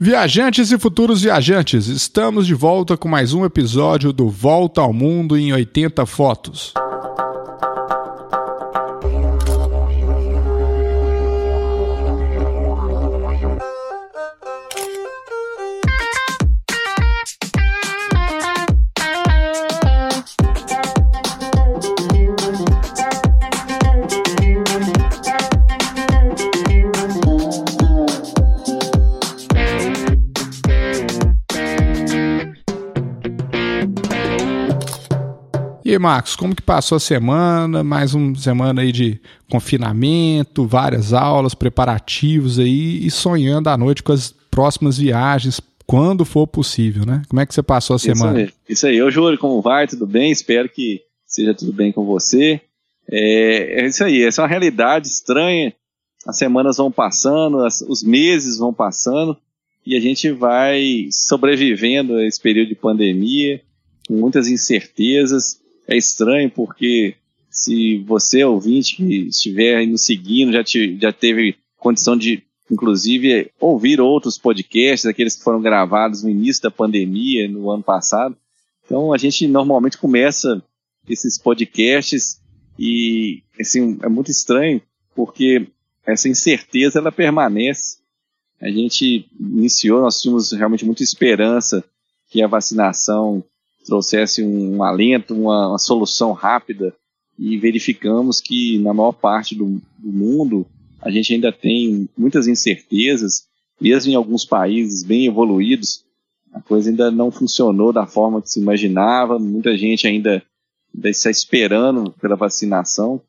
Viajantes e futuros viajantes, estamos de volta com mais um episódio do Volta ao Mundo em 80 Fotos. Aí, Marcos, como que passou a semana? Mais uma semana aí de confinamento, várias aulas, preparativos aí e sonhando à noite com as próximas viagens, quando for possível, né? Como é que você passou a isso semana? Aí, isso aí, ô Júlio, como vai? Tudo bem? Espero que seja tudo bem com você. É, é isso aí, essa é uma realidade estranha. As semanas vão passando, as, os meses vão passando e a gente vai sobrevivendo a esse período de pandemia, com muitas incertezas é estranho porque se você, ouvinte, que estiver nos seguindo, já, te, já teve condição de, inclusive, ouvir outros podcasts, aqueles que foram gravados no início da pandemia, no ano passado. Então, a gente normalmente começa esses podcasts e, assim, é muito estranho porque essa incerteza, ela permanece. A gente iniciou, nós tínhamos realmente muita esperança que a vacinação trouxesse um alento, uma, uma, solução rápida e verificamos que na maior parte do, do, mundo a gente ainda tem muitas incertezas, mesmo em alguns países bem evoluídos, a coisa ainda não funcionou da forma que se imaginava, muita gente ainda, está esperando pela vacinação.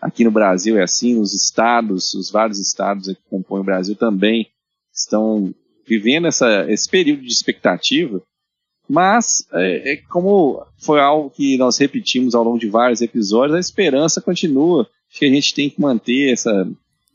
Aqui no Brasil é assim, nos estados, os vários estados que compõem o Brasil também estão vivendo essa, esse período de expectativa mas, é, é, como foi algo que nós repetimos ao longo de vários episódios, a esperança continua. Acho que a gente tem que manter essa,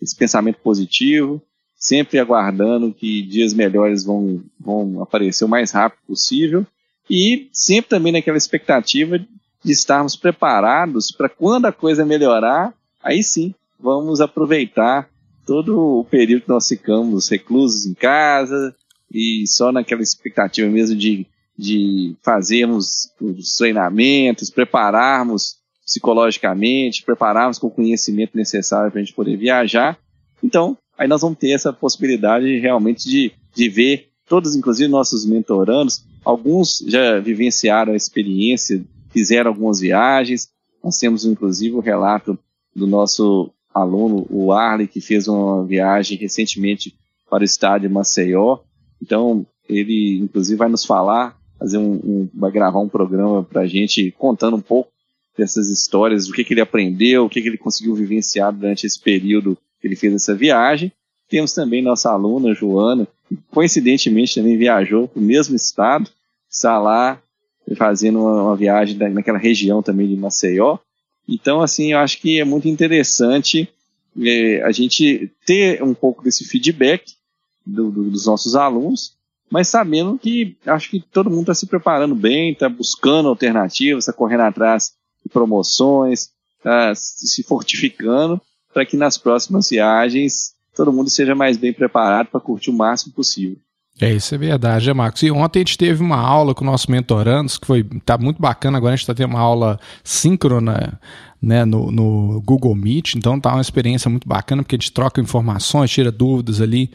esse pensamento positivo, sempre aguardando que dias melhores vão, vão aparecer o mais rápido possível e sempre também naquela expectativa de estarmos preparados para quando a coisa melhorar, aí sim vamos aproveitar todo o período que nós ficamos reclusos em casa e só naquela expectativa mesmo de de fazermos os treinamentos, prepararmos psicologicamente, prepararmos com o conhecimento necessário para a gente poder viajar. Então, aí nós vamos ter essa possibilidade realmente de, de ver todos, inclusive nossos mentorandos, alguns já vivenciaram a experiência, fizeram algumas viagens. Nós temos, inclusive, o relato do nosso aluno, o Arley, que fez uma viagem recentemente para o estádio Maceió. Então, ele, inclusive, vai nos falar fazer um, um vai gravar um programa para a gente contando um pouco dessas histórias, do que, que ele aprendeu, o que, que ele conseguiu vivenciar durante esse período que ele fez essa viagem. Temos também nossa aluna, Joana, que coincidentemente também viajou para o mesmo estado, está lá fazendo uma, uma viagem naquela região também de Maceió. Então, assim, eu acho que é muito interessante é, a gente ter um pouco desse feedback do, do, dos nossos alunos mas sabendo que acho que todo mundo está se preparando bem, está buscando alternativas, está correndo atrás de promoções, está se fortificando para que nas próximas viagens todo mundo seja mais bem preparado para curtir o máximo possível. É, isso é verdade, é, Marcos. E ontem a gente teve uma aula com o nosso mentorandos, que foi tá muito bacana. Agora a gente está tendo uma aula síncrona né, no, no, Google Meet, então tá uma experiência muito bacana, porque a gente troca informações, tira dúvidas ali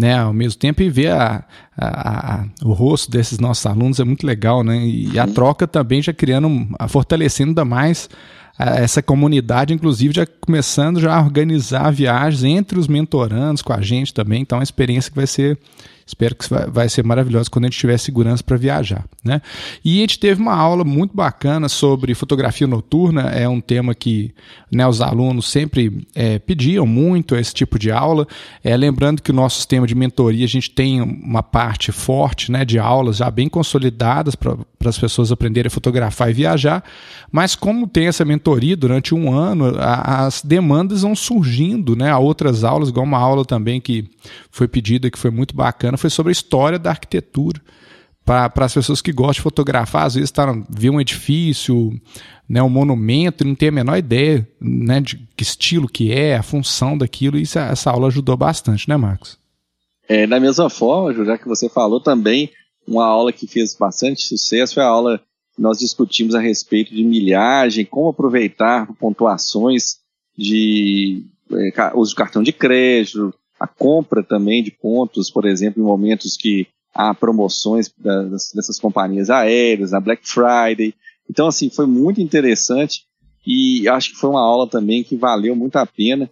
né, ao mesmo tempo e ver a, a, a, o rosto desses nossos alunos é muito legal, né? E a troca também já criando, fortalecendo ainda mais essa comunidade, inclusive já começando já a organizar viagens entre os mentorandos com a gente também. Então, é uma experiência que vai ser Espero que vai ser maravilhoso quando a gente tiver segurança para viajar. Né? E a gente teve uma aula muito bacana sobre fotografia noturna, é um tema que né, os alunos sempre é, pediam muito esse tipo de aula. É, lembrando que o nosso sistema de mentoria, a gente tem uma parte forte né, de aulas já bem consolidadas para as pessoas aprenderem a fotografar e viajar, mas como tem essa mentoria durante um ano, a, as demandas vão surgindo né, a outras aulas, igual uma aula também que foi pedida, que foi muito bacana, foi sobre a história da arquitetura. Para as pessoas que gostam de fotografar, às vezes tá, vê um edifício, né, um monumento, e não tem a menor ideia né, de que estilo que é, a função daquilo, e essa aula ajudou bastante, né, Marcos? É, da mesma forma, já que você falou também, uma aula que fez bastante sucesso foi a aula que nós discutimos a respeito de milhagem, como aproveitar pontuações de é, uso de cartão de crédito, a compra também de pontos, por exemplo, em momentos que há promoções das, dessas companhias aéreas, na Black Friday. Então, assim, foi muito interessante e acho que foi uma aula também que valeu muito a pena.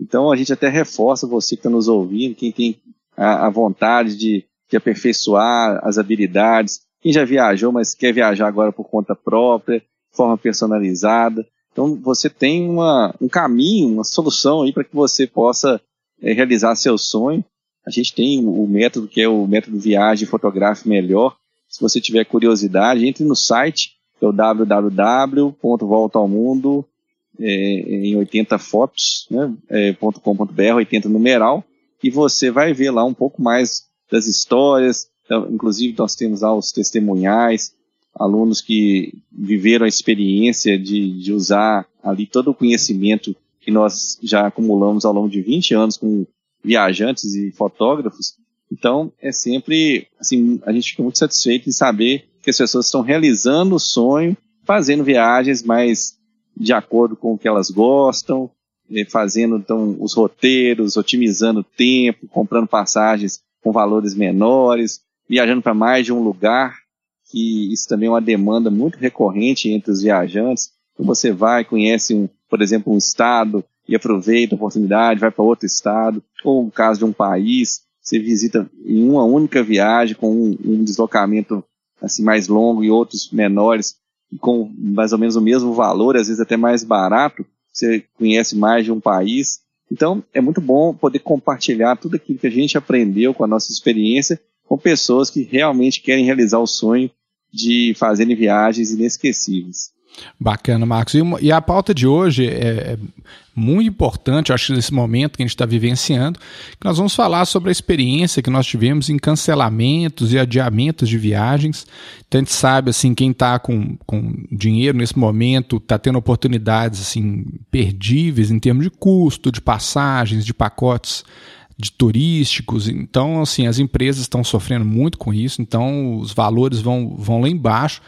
Então, a gente até reforça você que está nos ouvindo, quem tem a, a vontade de, de aperfeiçoar as habilidades, quem já viajou, mas quer viajar agora por conta própria, forma personalizada. Então, você tem uma, um caminho, uma solução aí para que você possa realizar seu sonho. A gente tem o método que é o método Viagem Fotográfico Melhor. Se você tiver curiosidade, entre no site, que é o www.voltaalmundo é, em 80 fotos, né, é, .com.br, 80 numeral, e você vai ver lá um pouco mais das histórias, então, inclusive nós temos lá os testemunhais, alunos que viveram a experiência de, de usar ali todo o conhecimento que nós já acumulamos ao longo de 20 anos com viajantes e fotógrafos. Então, é sempre, assim, a gente fica muito satisfeito em saber que as pessoas estão realizando o sonho, fazendo viagens mais de acordo com o que elas gostam, eh, fazendo então os roteiros, otimizando o tempo, comprando passagens com valores menores, viajando para mais de um lugar, que isso também é uma demanda muito recorrente entre os viajantes. Então você vai, conhece, um, por exemplo, um estado e aproveita a oportunidade, vai para outro estado, ou no caso de um país, você visita em uma única viagem com um, um deslocamento assim mais longo e outros menores com mais ou menos o mesmo valor, às vezes até mais barato, você conhece mais de um país. Então, é muito bom poder compartilhar tudo aquilo que a gente aprendeu com a nossa experiência com pessoas que realmente querem realizar o sonho de fazerem viagens inesquecíveis. Bacana, Marcos. E, e, a pauta de hoje é, é muito importante, acho que nesse momento que a gente está vivenciando, que nós vamos falar sobre a experiência que nós tivemos em cancelamentos e adiamentos de viagens. Então a gente sabe, assim, quem está com, com dinheiro nesse momento está tendo oportunidades, assim, perdíveis em termos de custo, de passagens, de pacotes de turísticos. Então, assim, as empresas estão sofrendo muito com isso, então os valores vão, vão lá embaixo.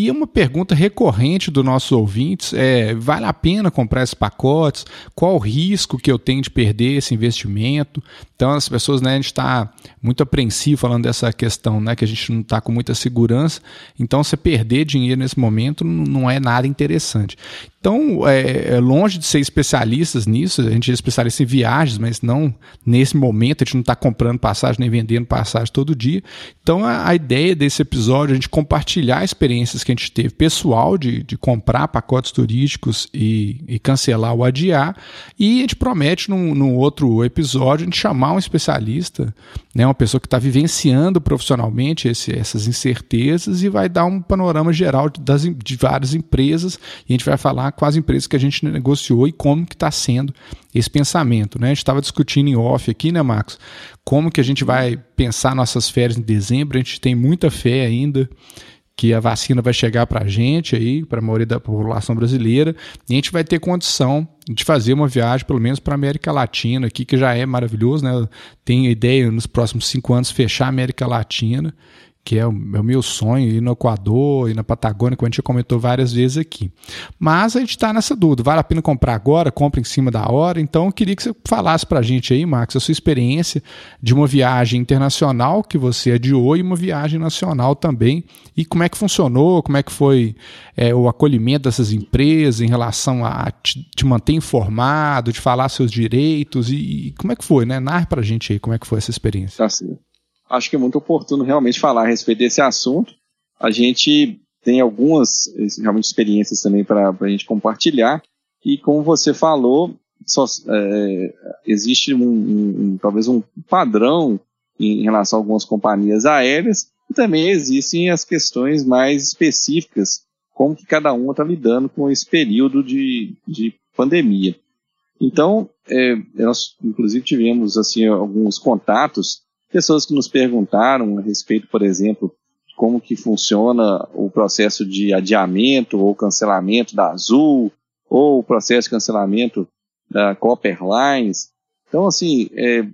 E uma pergunta recorrente dos nossos ouvintes é: vale a pena comprar esses pacotes? Qual o risco que eu tenho de perder esse investimento? Então, as pessoas, né, a gente está muito apreensivo falando dessa questão, né, que a gente não está com muita segurança. Então, você perder dinheiro nesse momento não é nada interessante. Então, é, é, longe de ser especialistas nisso, a gente é especialista em viagens, mas não nesse momento, a gente não está comprando passagem nem vendendo passagem todo dia. Então, a, a, ideia desse episódio é a gente compartilhar experiências que a gente teve pessoal de, de comprar pacotes turísticos e, e cancelar ou adiar. E a gente promete, num, num outro episódio, a gente chamar um especialista, né, uma pessoa que está vivenciando profissionalmente esse, essas incertezas e vai dar um panorama geral das, de várias empresas. E a gente vai falar com as empresas que a gente negociou e como que está sendo esse pensamento. Né? A gente estava discutindo em off aqui, né, Marcos? Como que a gente vai pensar nossas férias em dezembro. A gente tem muita fé ainda que a vacina vai chegar para a gente aí, para a maioria da população brasileira, e a gente vai ter condição de fazer uma viagem, pelo menos para a América Latina aqui, que já é maravilhoso, né? Tem a ideia nos próximos cinco anos fechar a América Latina que é o, é o, meu sonho, ir no Equador, ir na Patagônia, como a gente já comentou várias vezes aqui. Mas a gente está nessa dúvida, vale a pena comprar agora, compra em cima da hora, então eu queria que você falasse para a gente aí, Marcos, a sua experiência de uma viagem internacional que você adiou e uma viagem nacional também, e como é que funcionou, como é que foi é, o acolhimento dessas empresas em relação a te, te manter informado, de falar seus direitos, e, e como é que foi, né? Narre para a gente aí como é que foi essa experiência. Tá sim acho que é muito oportuno realmente falar a respeito desse assunto. A gente tem algumas realmente experiências também para a gente compartilhar. E como você falou, só, é, existe um, um, talvez um padrão em relação a algumas companhias aéreas e também existem as questões mais específicas, como que cada uma está lidando com esse período de, de pandemia. Então, é, nós inclusive tivemos assim alguns contatos pessoas que nos perguntaram a respeito, por exemplo, como que funciona o processo de adiamento ou cancelamento da Azul, ou o processo de cancelamento da Copper Lines. Então, assim, é,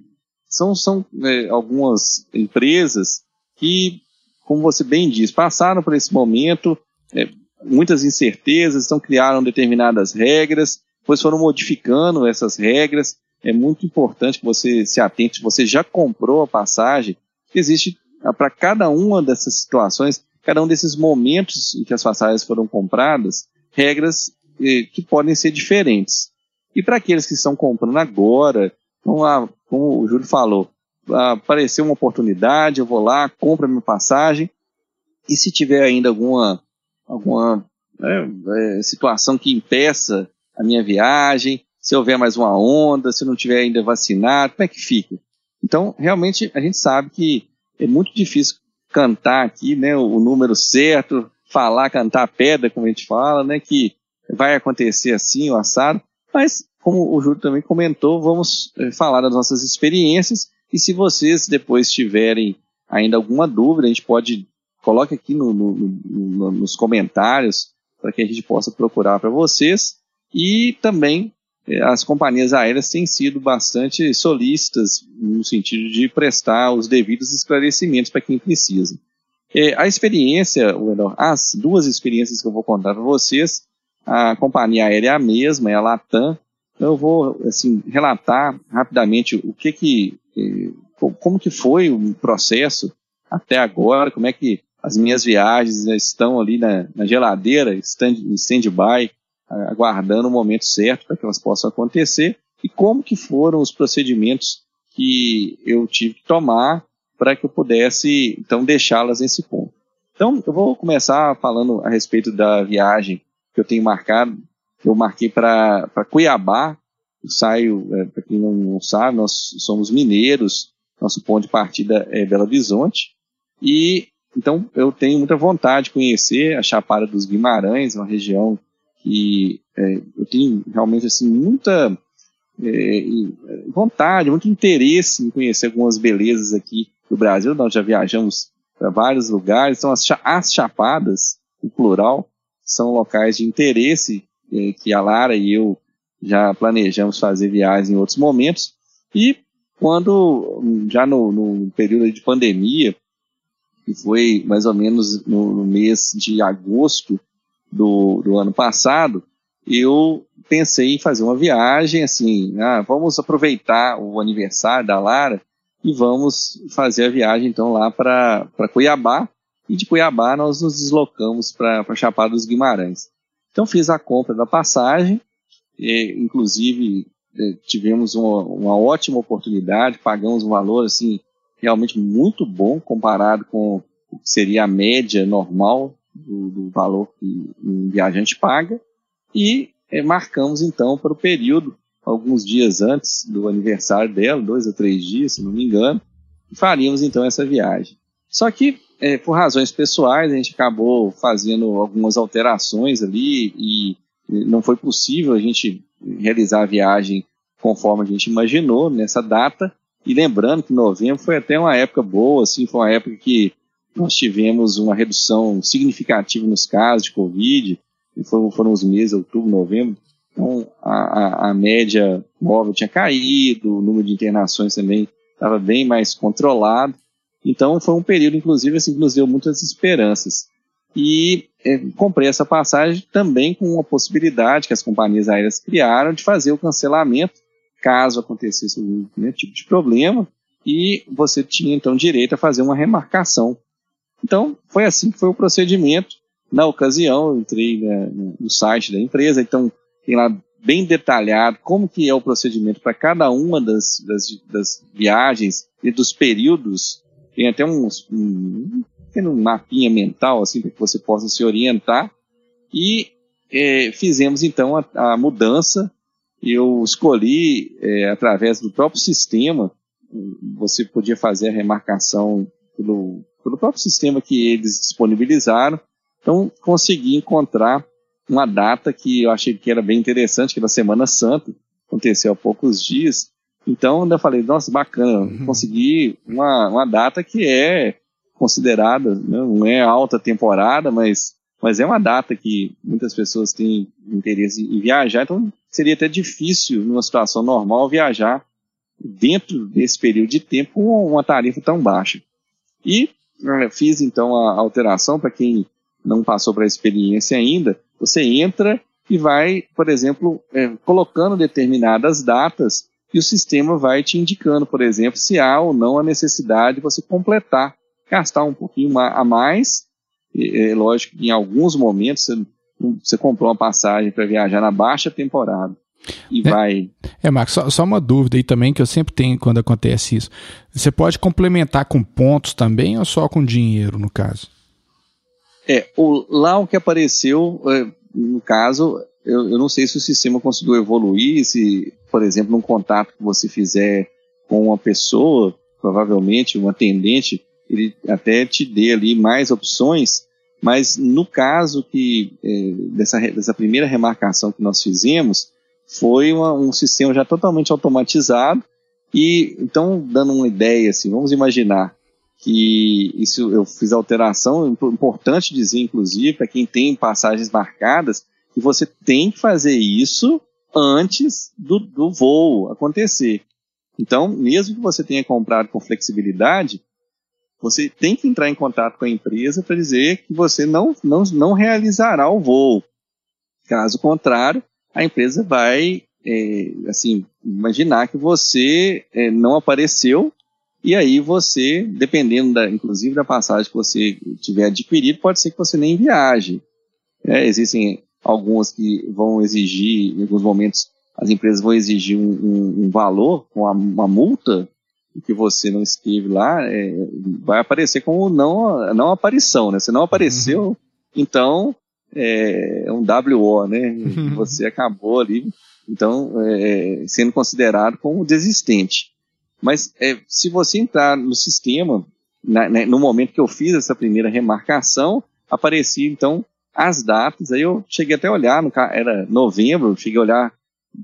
são, são é, algumas empresas que, como você bem diz, passaram por esse momento, é, muitas incertezas, então criaram determinadas regras, depois foram modificando essas regras. É muito importante que você se atente, você já comprou a passagem, existe ah, para cada uma dessas situações, cada um desses momentos em que as passagens foram compradas, regras eh, que podem ser diferentes. E para aqueles que estão comprando agora, então, lá, como o Júlio falou, apareceu uma oportunidade, eu vou lá, compro a minha passagem, e se tiver ainda alguma, alguma é, é, situação que impeça a minha viagem, se houver mais uma onda, se não tiver ainda vacinado, como é que fica? Então, realmente, a gente sabe que é muito difícil cantar aqui, né, o número certo, falar, cantar pedra, como a gente fala, né, que vai acontecer assim, o assado, mas, como o Júlio também comentou, vamos é, falar das nossas experiências, e se vocês depois tiverem ainda alguma dúvida, a gente pode, coloque aqui no, no, no, nos comentários, para que a gente possa procurar para vocês. E também eh, as companhias aéreas têm sido bastante solícitas no sentido de prestar os devidos esclarecimentos para quem precisa. Eh, a experiência, as duas experiências que eu vou contar para vocês, a companhia aérea é a mesma, é a Latam. Então eu vou assim relatar rapidamente o que que eh, como que foi o processo até agora, como é que as minhas viagens estão ali na, na geladeira, stand, em stand-by, aguardando o momento certo para que elas possam acontecer, e como que foram os procedimentos que eu tive que tomar para que eu pudesse, então, deixá-las nesse ponto. Então, eu vou começar falando a respeito da viagem que eu tenho marcado. Eu marquei para Cuiabá, eu saio, é, para quem não sabe, nós somos mineiros, nosso ponto de partida é Belo Horizonte, e então, eu tenho muita vontade de conhecer a Chapada dos Guimarães, uma região que é, eu tenho realmente assim muita é, vontade, muito interesse em conhecer algumas belezas aqui do Brasil. Nós já viajamos para vários lugares, então as, as chapadas, o plural, são locais de interesse é, que a Lara e eu já planejamos fazer viagens em outros momentos. E quando, já no, no período de pandemia, que foi mais ou menos no, no mês de agosto do, do, ano passado, eu pensei em fazer uma viagem, assim, ah, vamos aproveitar o aniversário da Lara e vamos fazer a viagem então lá para Cuiabá, e de Cuiabá nós nos deslocamos para Chapada dos Guimarães. Então fiz a compra da passagem, e, inclusive eh, tivemos uma, uma ótima oportunidade, pagamos um valor assim realmente muito bom comparado com o que seria a média normal do, do valor que um viajante paga. E é, marcamos então para o período, alguns dias antes do aniversário dela, dois ou três dias, se não me engano, e faríamos então essa viagem. Só que, é, por razões pessoais, a gente acabou fazendo algumas alterações ali e não foi possível a gente realizar a viagem conforme a gente imaginou nessa data. E lembrando que novembro foi até uma época boa, assim, foi uma época que nós tivemos uma redução significativa nos casos de Covid, e foram, foram os meses, outubro, novembro, então a, a, a média móvel tinha caído, o número de internações também estava bem mais controlado, então foi um período, inclusive, assim, que nos deu muitas esperanças. E é, comprei essa passagem também com uma possibilidade que as companhias aéreas criaram de fazer o cancelamento caso acontecesse algum né, tipo de problema, e você tinha então direito a fazer uma remarcação. Então, foi assim que foi o procedimento. Na ocasião, eu entrei né, no site da empresa, então tem lá bem detalhado como que é o procedimento para cada uma das, das, das, viagens e dos períodos. Tem até um, um, um mapinha mental, assim, para que você possa se orientar. E é, fizemos então a, a mudança eu escolhi, é, através do próprio sistema, você podia fazer a remarcação pelo, pelo próprio sistema que eles disponibilizaram. Então, consegui encontrar uma data que eu achei que era bem interessante, que era a Semana Santa, aconteceu há poucos dias. Então, eu falei, nossa, bacana, uhum. consegui uma, uma data que é considerada, né, não é alta temporada, mas mas é uma data que muitas pessoas têm interesse em viajar, então seria até difícil, numa situação normal, viajar dentro desse período de tempo, uma tarifa tão baixa. E fiz então a alteração para quem não passou para a experiência ainda. Você entra e vai, por exemplo, é, colocando determinadas datas e o sistema vai te indicando, por exemplo, se há ou não a necessidade de você completar, gastar um pouquinho a mais. É, lógico que em alguns momentos você, você comprou uma passagem para viajar na baixa temporada e é, vai. É, Marcos, só, só, uma dúvida aí também que eu sempre tenho quando acontece isso. Você pode complementar com pontos também ou só com dinheiro, no caso? É, o, lá o que apareceu, é, no caso, eu, eu, não sei se o sistema conseguiu evoluir, se, por exemplo, num contato que você fizer com uma pessoa, provavelmente um atendente, ele até te dê ali mais opções, mas no caso que é, dessa, dessa primeira remarcação que nós fizemos, foi uma, um sistema já totalmente automatizado, e então, dando uma ideia, assim, vamos imaginar que isso eu fiz alteração, importante dizer, inclusive, para quem tem passagens marcadas, que você tem que fazer isso antes do, do voo acontecer. Então, mesmo que você tenha comprado com flexibilidade, você tem que entrar em contato com a empresa para dizer que você não, não, não realizará o voo. Caso contrário, a empresa vai, é, assim, imaginar que você é, não apareceu e aí você, dependendo, da, inclusive da passagem que você tiver adquirido, pode ser que você nem viaje. É, existem algumas que vão exigir, em alguns momentos, as empresas vão exigir um, um, um valor, uma, uma, multa que você não esteve lá, é, vai aparecer como não, não aparição, né? Se não apareceu, uhum. então é, é um WO, né? Você acabou ali, então, é, sendo considerado como desistente. Mas é, se você entrar no sistema, na, né, no momento que eu fiz essa primeira remarcação, aparecia então as datas. Aí eu cheguei até a olhar, no, era novembro, cheguei a olhar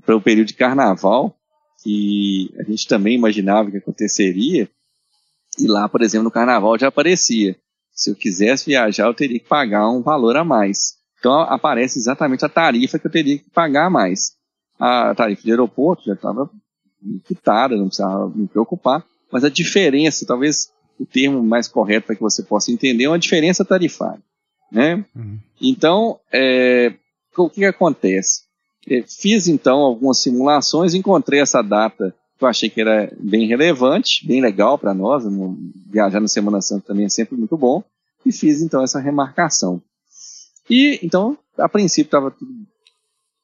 para o período de carnaval, que a gente também imaginava que aconteceria. E lá, por exemplo, no carnaval já aparecia. Se eu quisesse viajar, eu teria que pagar um valor a mais. Então aparece exatamente a tarifa que eu teria que pagar mais. A tarifa de aeroporto já estava quitada, não precisava me preocupar, mas a diferença, talvez o termo mais correto para que você possa entender, é uma diferença tarifária. Né? Uhum. Então, é, o que, que acontece? É, fiz então algumas simulações, encontrei essa data que eu achei que era bem relevante, bem legal para nós, viajar na Semana Santa também é sempre muito bom, e fiz então essa remarcação. E então, a princípio estava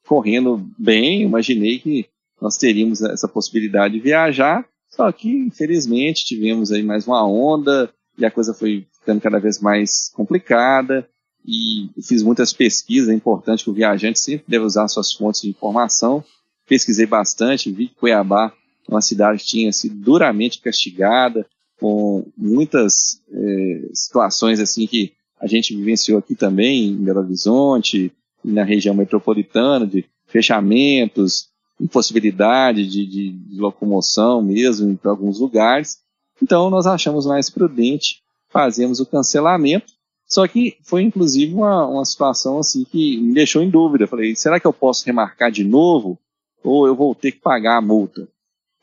correndo bem, imaginei que nós teríamos essa possibilidade de viajar, só que infelizmente tivemos aí mais uma onda e a coisa foi ficando cada vez mais complicada. E fiz muitas pesquisas, é importante que o viajante sempre deve usar suas fontes de informação. Pesquisei bastante, vi que Cuiabá uma cidade que tinha sido duramente castigada, com muitas é, situações assim que a gente vivenciou aqui também, em Belo Horizonte, na região metropolitana, de fechamentos, impossibilidade de, de, de locomoção mesmo para alguns lugares. Então nós achamos mais prudente fazermos o cancelamento. Só que foi inclusive uma, uma situação assim que me deixou em dúvida. falei, será que eu posso remarcar de novo? Ou eu vou ter que pagar a multa?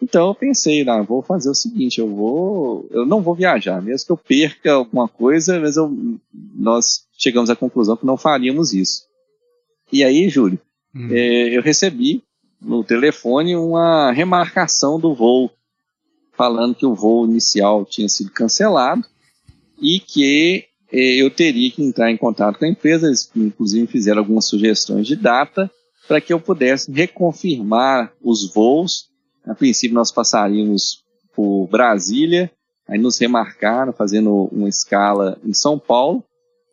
Então eu pensei, não, vou fazer o seguinte, eu vou, eu não vou viajar, mesmo que eu perca alguma coisa, mas eu, nós chegamos à conclusão que não faríamos isso. E aí, Júlio, hum. é, eu recebi no telefone uma remarcação do voo, falando que o voo inicial tinha sido cancelado e que eh, eu teria que entrar em contato com a empresa, eles inclusive fizeram algumas sugestões de data para que eu pudesse reconfirmar os voos. A princípio nós passaríamos por Brasília, aí nos remarcaram fazendo uma escala em São Paulo.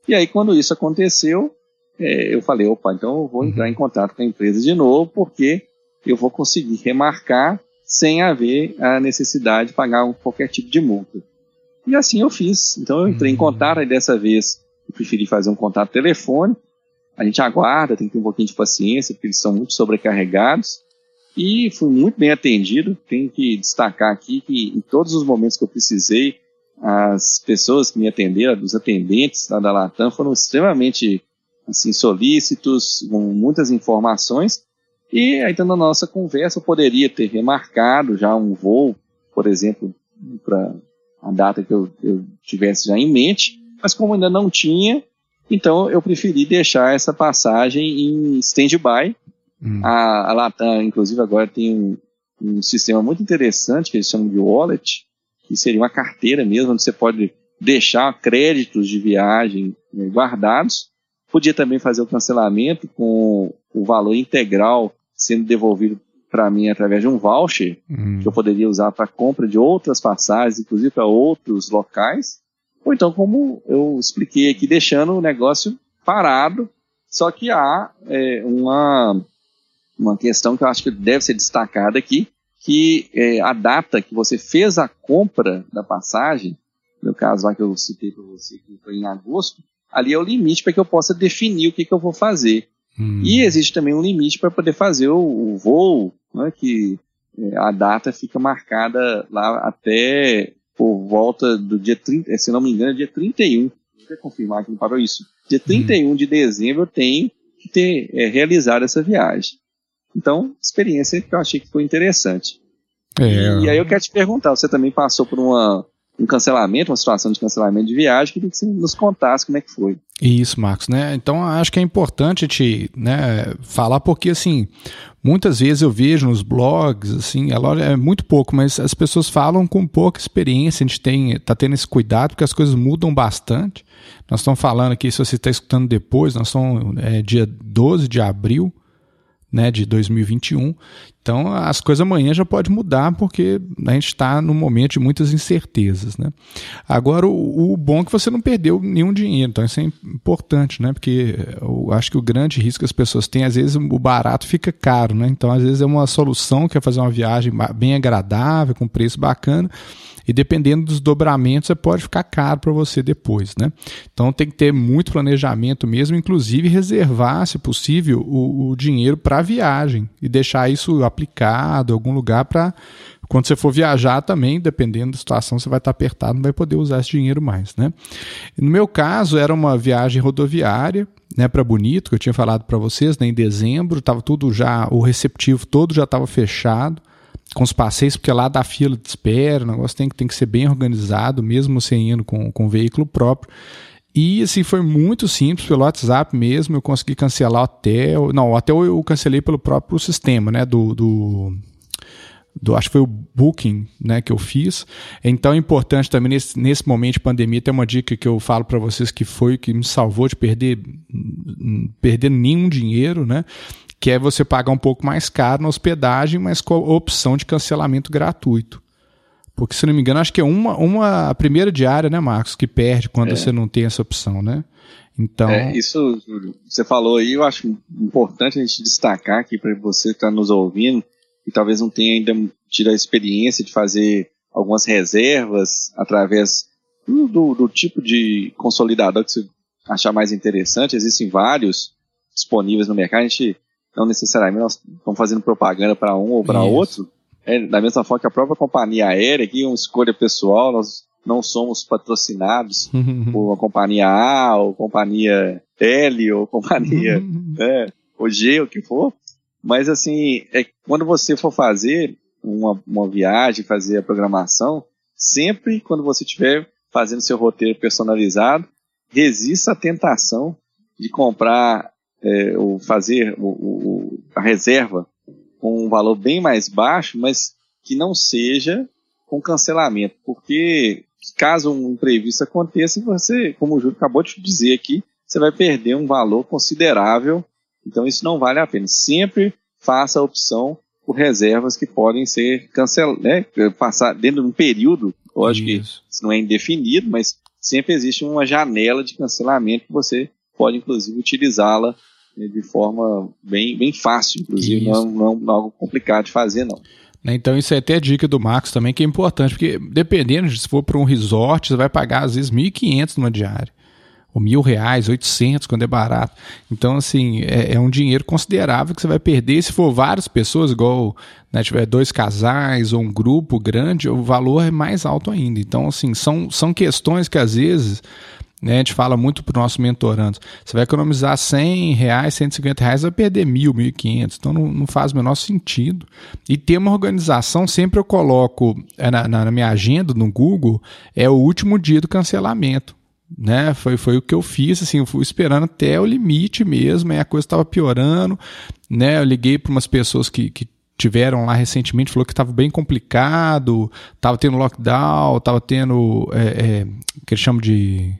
E aí quando isso aconteceu, eh, eu falei, opa, então eu vou entrar em contato com a empresa de novo, porque eu vou conseguir remarcar sem haver a necessidade de pagar qualquer tipo de multa. E assim eu fiz. Então eu entrei uhum. em contato, e dessa vez eu preferi fazer um contato telefone. A gente aguarda, tem que ter um pouquinho de paciência, porque eles são muito sobrecarregados. E fui muito bem atendido. Tenho que destacar aqui que em todos os momentos que eu precisei, as pessoas que me atenderam, os atendentes da Latam, foram extremamente assim, solícitos, com muitas informações E aí, na nossa conversa, eu poderia ter remarcado já um voo, por exemplo, para a data que eu, eu tivesse já em mente, mas como ainda não tinha, então eu preferi deixar essa passagem em stand-by. Hum. A, a Latam, inclusive, agora tem um, um sistema muito interessante que eles chamam de wallet, que seria uma carteira mesmo, onde você pode deixar créditos de viagem né, guardados. Podia também fazer o cancelamento com o valor integral sendo devolvido para mim através de um voucher hum. que eu poderia usar para compra de outras passagens, inclusive para outros locais. Ou então, como eu expliquei aqui, deixando o negócio parado. Só que há é, uma, uma questão que eu acho que deve ser destacada aqui, que é, a data que você fez a compra da passagem, no caso lá que eu citei para você, que foi em agosto, ali é o limite para que eu possa definir o que, que eu vou fazer. Hum. E existe também um limite para poder fazer o, o voo, né, que é, a data fica marcada lá até por volta do dia 30, se não me engano, é dia 31. Vou confirmar que não parou isso. Dia 31 hum. de dezembro eu tenho que ter é, realizado essa viagem. Então, experiência que eu achei que foi interessante. É. E aí eu quero te perguntar, você também passou por uma, um cancelamento, uma situação de cancelamento de viagem, queria que você nos contasse como é que foi. Isso, Marcos, né? Então acho que é importante te né, falar, porque assim, muitas vezes eu vejo nos blogs, assim, é, é muito pouco, mas as pessoas falam com pouca experiência, a gente tem, tá tendo esse cuidado, porque as coisas mudam bastante. Nós estamos falando aqui, se você está escutando depois, nós estamos é, dia 12 de abril, né, de 2021. Então as coisas amanhã já pode mudar porque a gente está num momento de muitas incertezas, né? Agora o, o, bom é que você não perdeu nenhum dinheiro, então isso é importante, né? Porque eu acho que o grande risco que as pessoas têm às vezes o barato fica caro, né? Então às vezes é uma solução que é fazer uma viagem bem agradável com preço bacana e dependendo dos dobramentos, pode ficar caro para você depois, né? Então tem que ter muito planejamento mesmo, inclusive reservar, se possível, o, o dinheiro para a viagem e deixar isso aplicado em algum lugar para quando você for viajar também, dependendo da situação, você vai estar apertado, não vai poder usar esse dinheiro mais, né? No meu caso, era uma viagem rodoviária, né, para Bonito, que eu tinha falado para vocês, né, em dezembro, estava tudo já, o receptivo todo já estava fechado com os passeios, porque lá da fila de espera, o negócio tem, tem que ser bem organizado, mesmo você indo com, com veículo próprio. E assim, foi muito simples, pelo WhatsApp mesmo, eu consegui cancelar o hotel. Não, o hotel eu cancelei pelo próprio sistema, né? Do, do, do, acho que foi o Booking né, que eu fiz. Então é importante também nesse, nesse momento de pandemia tem uma dica que eu falo para vocês que foi que me salvou de perder perder nenhum dinheiro, né? Que é você pagar um pouco mais caro na hospedagem, mas com a opção de cancelamento gratuito. Porque, se não me engano, acho que é uma, uma a primeira diária, né, Marcos, que perde quando é. você não tem essa opção, né? Então. É, isso você falou aí, eu acho importante a gente destacar aqui para você que está nos ouvindo e talvez não tenha ainda tido a experiência de fazer algumas reservas através do, do, do tipo de consolidador que você achar mais interessante. Existem vários disponíveis no mercado. A gente não necessariamente nós estamos fazendo propaganda para um ou para outro. É, da mesma forma que a própria companhia aérea, aqui é uma escolha pessoal, nós não somos patrocinados por uma companhia A, ou companhia L, ou companhia é, ou G, o que for. Mas assim, é, quando você for fazer uma, uma viagem, fazer a programação, sempre quando você estiver fazendo seu roteiro personalizado, resista à tentação de comprar é, ou fazer o, o, a reserva com um valor bem mais baixo, mas que não seja com cancelamento, porque caso um imprevisto aconteça, você, como o Júlio acabou de dizer aqui, você vai perder um valor considerável, então isso não vale a pena. Sempre faça a opção por reservas que podem ser canceladas, né, passar dentro de um período, lógico isso. que isso não é indefinido, mas sempre existe uma janela de cancelamento que você pode inclusive utilizá-la de forma bem, bem fácil, inclusive, não, não, não é algo complicado de fazer, não. Né, então isso é até dica do Marcos também, que é importante, porque dependendo, se for para um resort, você vai pagar às vezes 1.500 numa diária, ou mil reais, 800 quando é barato. Então, assim, é, é, um dinheiro considerável que você vai perder. Se for várias pessoas, igual né, tiver dois casais ou um grupo grande, o valor é mais alto ainda. Então, assim, são, são questões que às vezes né? A gente fala muito para os nossos mentorandos. Você vai economizar 100 reais, 150 reais, vai perder mil, 1.500. Então não, não faz o menor sentido. E ter uma organização, sempre eu coloco é, na, na minha agenda no Google, é o último dia do cancelamento né? Foi, foi o que eu fiz, assim, eu fui esperando até o limite mesmo, e a coisa estava piorando, né? Eu liguei para umas pessoas que, que tiveram lá recentemente, falou que estava bem complicado, estava tendo lockdown, estava tendo, é, é, que eles chamam de,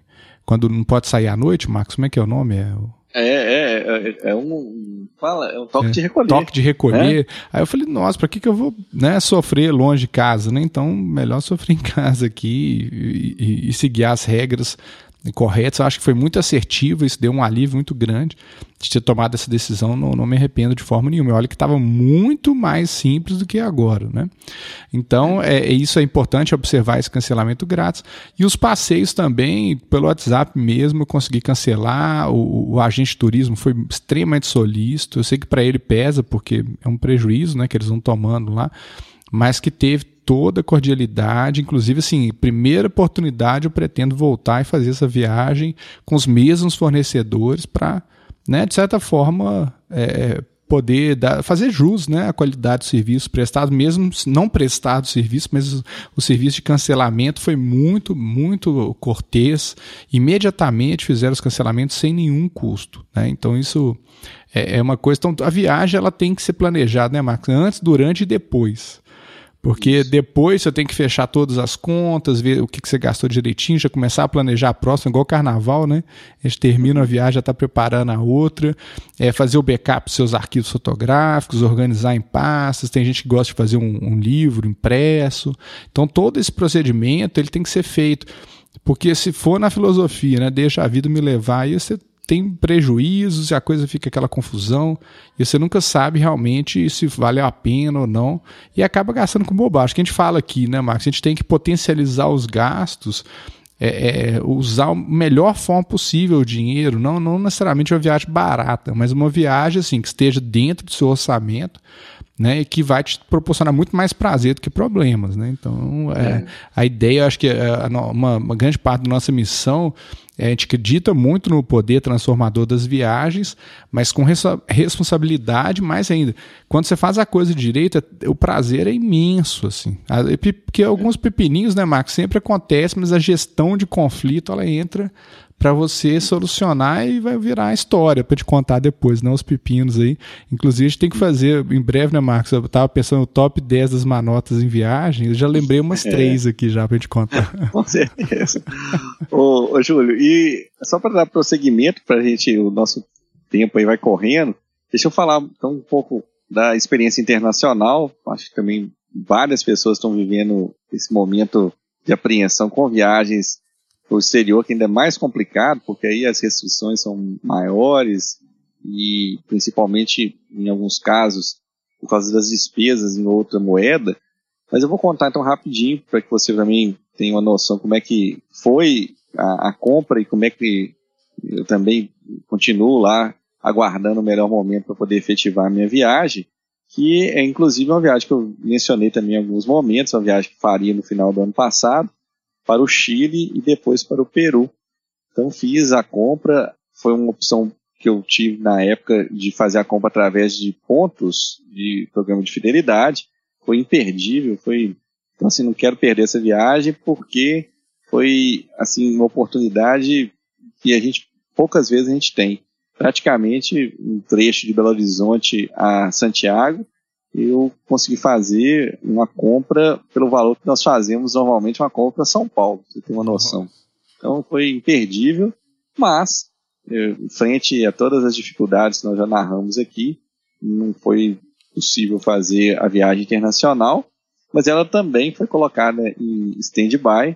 quando não pode sair à noite, Marcos, como é que é o nome? É, é, é, é, é um, fala, é um toque é, de recolher. Toque de recolher. É? Aí eu falei, nossa, para que, que eu vou né, sofrer longe de casa, né? Então, melhor sofrer em casa aqui e, e, e seguir as regras corretos. Eu acho que foi muito assertivo, isso deu um alívio muito grande de ter tomado essa decisão. Não, não me arrependo de forma nenhuma. Olha que estava muito mais simples do que agora. Né? Então, é, é, isso é importante observar esse cancelamento grátis. E os passeios também, pelo WhatsApp mesmo, eu consegui cancelar. O, o agente de turismo foi extremamente solícito. Eu sei que para ele pesa, porque é um prejuízo né, que eles vão tomando lá mas que teve toda a cordialidade, inclusive assim, primeira oportunidade eu pretendo voltar e fazer essa viagem com os mesmos fornecedores para, né, de certa forma, é, poder dar, fazer jus né, à qualidade do serviço prestado, mesmo não prestado o serviço, mas o, o, serviço de cancelamento foi muito, muito cortês. Imediatamente fizeram os cancelamentos sem nenhum custo. Né? Então isso é, é uma coisa. Então, a viagem ela tem que ser planejada, né, Marcos? Antes, durante e depois. Porque Isso. depois você tem que fechar todas as contas, ver o que, que você gastou direitinho, já começar a planejar a próxima, igual carnaval, né? A gente termina a viagem, já está preparando a outra, é, fazer o backup dos seus arquivos fotográficos, organizar em pastas, tem gente que gosta de fazer um, um livro impresso. Então todo esse procedimento ele tem que ser feito. Porque se for na filosofia, né, deixa a vida me levar, aí você tem prejuízos e a coisa fica aquela confusão e você nunca sabe realmente se vale a pena ou não e acaba gastando com bobagem. que a gente fala aqui, né, Marcos? A gente tem que potencializar os gastos, é, é, usar a melhor forma possível o dinheiro, não, não necessariamente uma viagem barata, mas uma viagem assim que esteja dentro do seu orçamento né, e que vai te proporcionar muito mais prazer do que problemas, né? Então, é, é. a ideia, eu acho que é, uma, uma, grande parte da nossa missão, a gente acredita muito no poder transformador das viagens, mas com responsabilidade mais ainda. Quando você faz a coisa direito, o prazer é imenso, assim. Porque alguns pepininhos, né, Marcos, sempre acontece, mas a gestão de conflito, ela entra para você solucionar e vai virar a história para te contar depois, não os pepinos aí. Inclusive, a gente tem que fazer em breve, né, Marcos? Eu tava pensando no top 10 das manotas em viagem, eu já lembrei umas é. três aqui já para te contar. Com certeza. ô, ô, Júlio, e só para dar prosseguimento para a gente, o nosso tempo aí vai correndo, deixa eu falar então um pouco da experiência internacional. Acho que também várias pessoas estão vivendo esse momento de apreensão com viagens para o exterior, que ainda é mais complicado, porque aí as restrições são maiores e principalmente em alguns casos por causa das despesas em outra moeda. Mas eu vou contar então rapidinho para que você também tenha uma noção como é que foi a, a compra e como é que eu também continuo lá aguardando o melhor momento para poder efetivar a minha viagem, que é inclusive uma viagem que eu mencionei também em alguns momentos, uma viagem que faria no final do ano passado, para o Chile e depois para o Peru. Então fiz a compra, foi uma opção que eu tive na época de fazer a compra através de pontos de programa de fidelidade. Foi imperdível, foi então assim não quero perder essa viagem porque foi assim uma oportunidade que a gente poucas vezes a gente tem. Praticamente um trecho de Belo Horizonte a Santiago eu consegui fazer uma compra pelo valor que nós fazemos normalmente uma compra para São Paulo, você tem uma noção. Então foi imperdível, mas eu, frente a todas as dificuldades que nós já narramos aqui, não foi possível fazer a viagem internacional, mas ela também foi colocada em stand-by,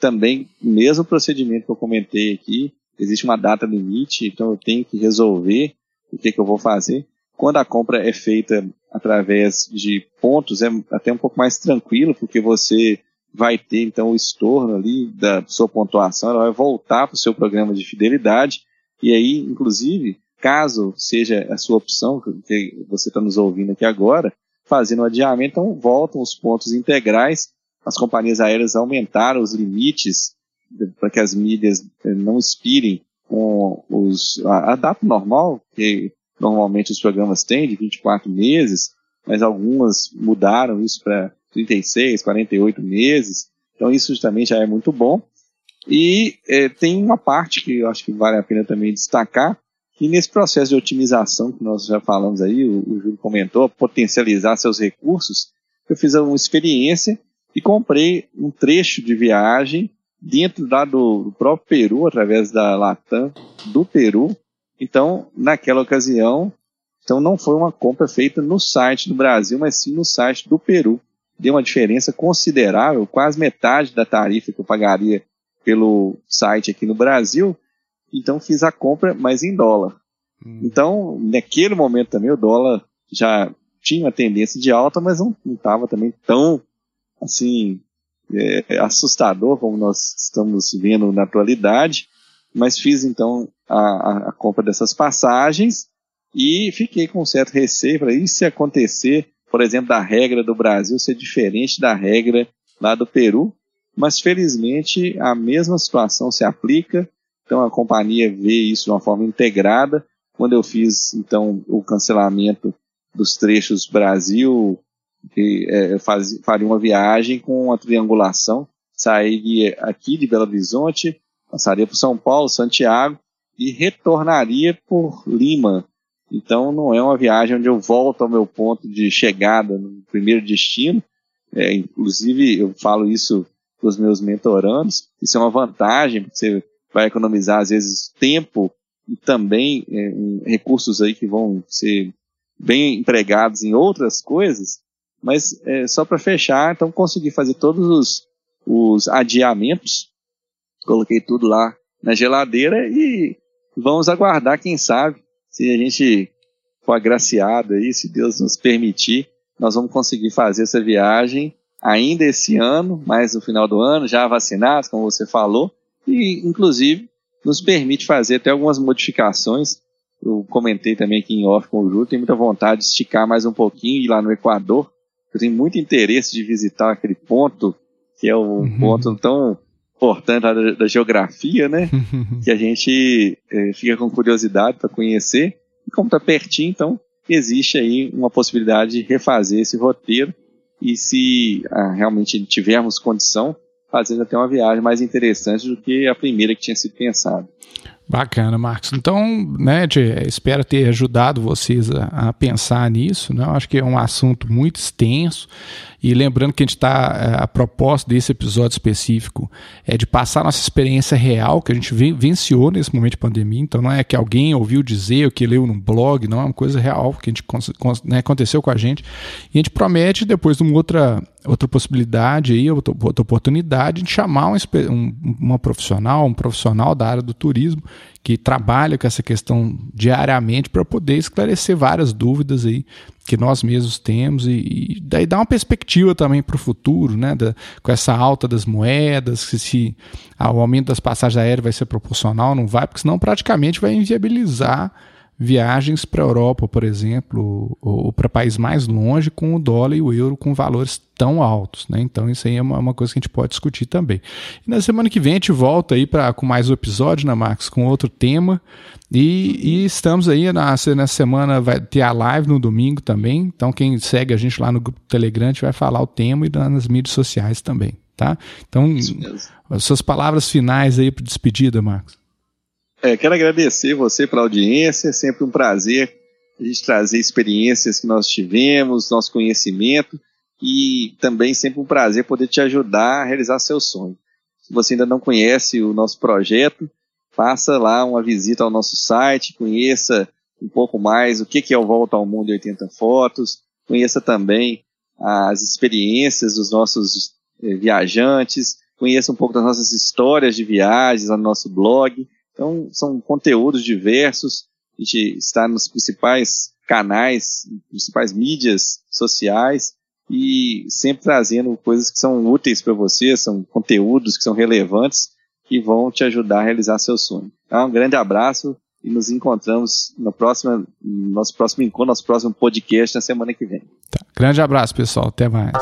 também mesmo procedimento que eu comentei aqui, existe uma data limite, então eu tenho que resolver o que, que eu vou fazer. Quando a compra é feita através de pontos, é até um pouco mais tranquilo, porque você vai ter então o estorno ali da sua pontuação, ela vai voltar para o seu programa de fidelidade, e aí, inclusive, caso seja a sua opção, que você está nos ouvindo aqui agora, fazendo o adiamento, então voltam os pontos integrais, as companhias aéreas aumentaram os limites para que as milhas não expirem com os, a, a data normal, que normalmente os programas têm, de 24 meses, mas algumas mudaram isso para 36, 48 meses. Então isso também já é muito bom. E é, tem uma parte que eu acho que vale a pena também destacar, que nesse processo de otimização que nós já falamos aí, o, o Júlio comentou, potencializar seus recursos, eu fiz uma experiência e comprei um trecho de viagem dentro lá do, do próprio Peru, através da Latam do Peru. Então, naquela ocasião, então não foi uma compra feita no site do Brasil, mas sim no site do Peru. Deu uma diferença considerável, quase metade da tarifa que eu pagaria pelo site aqui no Brasil. Então fiz a compra, mas em dólar. Hum. Então, naquele momento também o dólar já tinha uma tendência de alta, mas não estava também tão assim é, assustador como nós estamos vendo na atualidade. Mas fiz então a, a compra dessas passagens e fiquei com um certo receio. Falei, e se acontecer, por exemplo, da regra do Brasil ser diferente da regra lá do Peru? Mas felizmente a mesma situação se aplica. Então a companhia vê isso de uma forma integrada. Quando eu fiz então o cancelamento dos trechos Brasil, que é, faz, faria uma viagem com uma triangulação, sairia aqui de Belo Horizonte, passaria por São Paulo, Santiago e retornaria por Lima. Então não é uma viagem onde eu volto ao meu ponto de chegada no primeiro destino. É, inclusive eu falo isso para os meus mentorandos. Isso é uma vantagem, porque você vai economizar às vezes tempo e também é, recursos aí que vão ser bem empregados em outras coisas. Mas é, só para fechar, então consegui fazer todos os, os adiamentos, coloquei tudo lá na geladeira e vamos aguardar, quem sabe, se a gente for agraciado aí, se Deus nos permitir, nós vamos conseguir fazer essa viagem ainda esse ano, mais no final do ano, já vacinados, como você falou, e inclusive nos permite fazer até algumas modificações. Eu comentei também aqui em off com o Júlio, tenho muita vontade de esticar mais um pouquinho, ir lá no Equador. Eu tenho muito interesse de visitar aquele ponto, que é um uhum. ponto tão importante da, da geografia, né? que a gente é, fica com curiosidade para conhecer. E como está pertinho, então existe aí uma possibilidade de refazer esse roteiro e se ah, realmente tivermos condição, fazer até uma viagem mais interessante do que a primeira que tinha sido pensada. Bacana, Marcos. Então, né, espero ter ajudado vocês a, a, pensar nisso. Né? Acho que é um assunto muito extenso. E lembrando que a gente está, é, a proposta desse episódio específico é de passar nossa experiência real que a gente venciou nesse momento de pandemia. Então não é que alguém ouviu dizer ou que leu num blog, não, é uma coisa real que a gente, né, aconteceu com a gente. E a gente promete, depois de uma outra, outra possibilidade, aí, outra, outra oportunidade, de chamar um, um, uma profissional, um profissional da área do turismo que trabalha com essa questão diariamente para poder esclarecer várias dúvidas aí que nós mesmos temos e, e daí dar uma perspectiva também para o futuro, né? Da, com essa alta das moedas, se, se ah, o aumento das passagens aéreas vai ser proporcional, não vai, porque senão praticamente vai inviabilizar viagens para a Europa, por exemplo, ou, ou para países mais longe com o dólar e o euro com valores tão altos, né? Então isso aí é uma, uma, coisa que a gente pode discutir também. E na semana que vem a gente volta aí para com mais um episódio, né, Max, com outro tema. E, e, estamos aí na, na semana vai ter a live no domingo também. Então quem segue a gente lá no grupo Telegram a gente vai falar o tema e nas mídias sociais também, tá? Então as suas palavras finais aí para despedida, Marcos. É, quero agradecer você pela audiência, é sempre um prazer a gente trazer experiências que nós tivemos, nosso conhecimento e também sempre um prazer poder te ajudar a realizar seu sonho. Se você ainda não conhece o nosso projeto, faça lá uma visita ao nosso site, conheça um pouco mais o que é o Volta ao Mundo 80 Fotos, conheça também as experiências dos nossos eh, viajantes, conheça um pouco das nossas histórias de viagens no nosso blog. Então, são conteúdos diversos. A gente está nos principais canais, principais mídias sociais e sempre trazendo coisas que são úteis para você, são conteúdos que são relevantes que vão te ajudar a realizar seu sonho. Então, um grande abraço e nos encontramos no próximo, nosso próximo encontro, nosso próximo podcast na semana que vem. Tá. Grande abraço, pessoal. Até mais.